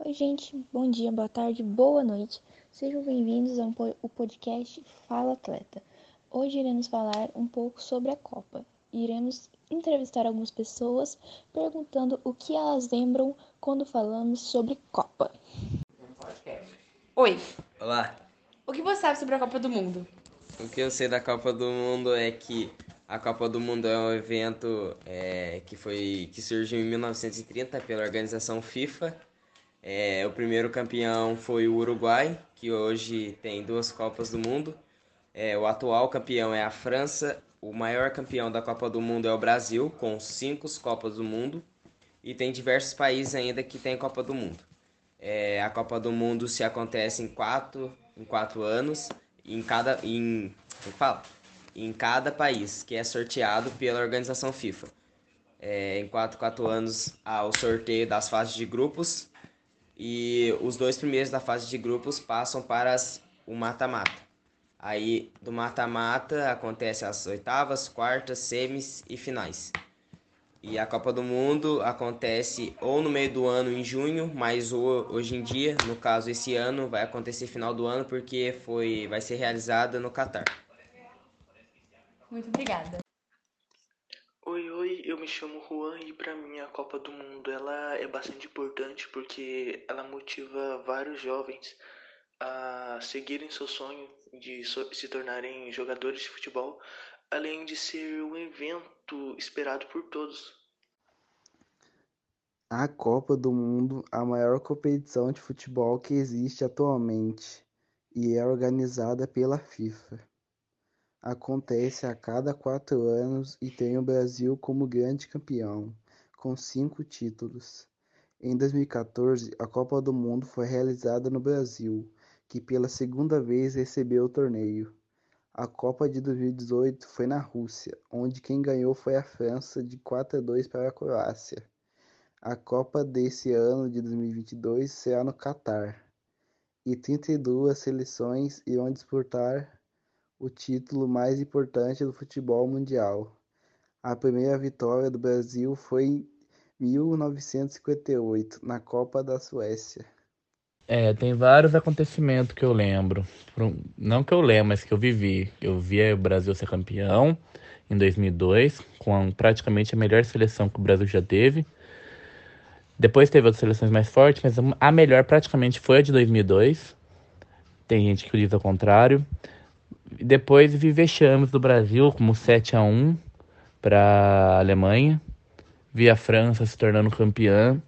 Oi, gente, bom dia, boa tarde, boa noite. Sejam bem-vindos ao podcast Fala Atleta. Hoje iremos falar um pouco sobre a Copa. Iremos entrevistar algumas pessoas perguntando o que elas lembram quando falamos sobre Copa. Oi, Olá, o que você sabe sobre a Copa do Mundo? o que eu sei da Copa do Mundo é que a Copa do Mundo é um evento é, que foi que surgiu em 1930 pela organização FIFA. É, o primeiro campeão foi o Uruguai, que hoje tem duas Copas do Mundo. É, o atual campeão é a França. O maior campeão da Copa do Mundo é o Brasil, com cinco Copas do Mundo. E tem diversos países ainda que têm Copa do Mundo. É, a Copa do Mundo se acontece em quatro, em quatro anos, em cada, em, como fala? em cada país, que é sorteado pela organização FIFA. É, em quatro, quatro anos há o sorteio das fases de grupos e os dois primeiros da fase de grupos passam para as, o mata-mata. Aí do mata-mata acontece as oitavas, quartas, semis e finais. E a Copa do Mundo acontece ou no meio do ano em junho, mas hoje em dia, no caso esse ano, vai acontecer final do ano porque foi vai ser realizada no Catar. Muito obrigada. Oi, eu me chamo Juan e para mim a Copa do Mundo ela é bastante importante porque ela motiva vários jovens a seguirem seu sonho de se tornarem jogadores de futebol, além de ser um evento esperado por todos. A Copa do Mundo, a maior competição de futebol que existe atualmente, e é organizada pela FIFA. Acontece a cada quatro anos e tem o Brasil como grande campeão, com cinco títulos. Em 2014, a Copa do Mundo foi realizada no Brasil, que pela segunda vez recebeu o torneio. A Copa de 2018 foi na Rússia, onde quem ganhou foi a França de 4 a 2 para a Croácia. A Copa desse ano de 2022 será no Catar, e 32 seleções irão disputar o título mais importante do futebol mundial. A primeira vitória do Brasil foi em 1958, na Copa da Suécia. É, tem vários acontecimentos que eu lembro. Não que eu lembro, mas que eu vivi. Eu vi o Brasil ser campeão em 2002, com praticamente a melhor seleção que o Brasil já teve. Depois teve outras seleções mais fortes, mas a melhor praticamente foi a de 2002. Tem gente que diz ao contrário. Depois vi vexames do Brasil, como 7 a 1 para a Alemanha. Vi a França se tornando campeã.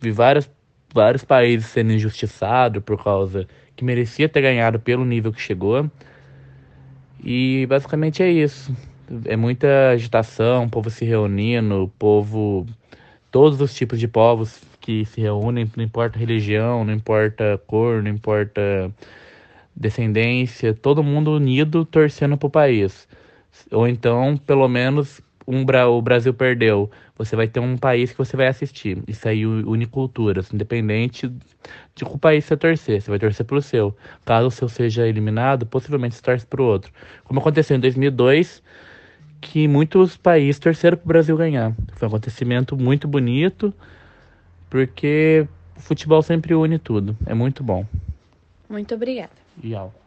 Vi vários, vários países sendo injustiçados por causa que merecia ter ganhado pelo nível que chegou. E basicamente é isso. É muita agitação, povo se reunindo, povo. Todos os tipos de povos que se reúnem, não importa religião, não importa cor, não importa descendência, todo mundo unido torcendo pro país. Ou então, pelo menos, um, Bra- o Brasil perdeu. Você vai ter um país que você vai assistir. Isso aí une culturas, independente de qual país você torcer. Você vai torcer pro seu. Caso o seu seja eliminado, possivelmente você torce pro outro. Como aconteceu em 2002, que muitos países torceram pro Brasil ganhar. Foi um acontecimento muito bonito, porque o futebol sempre une tudo. É muito bom. Muito obrigada. E ao.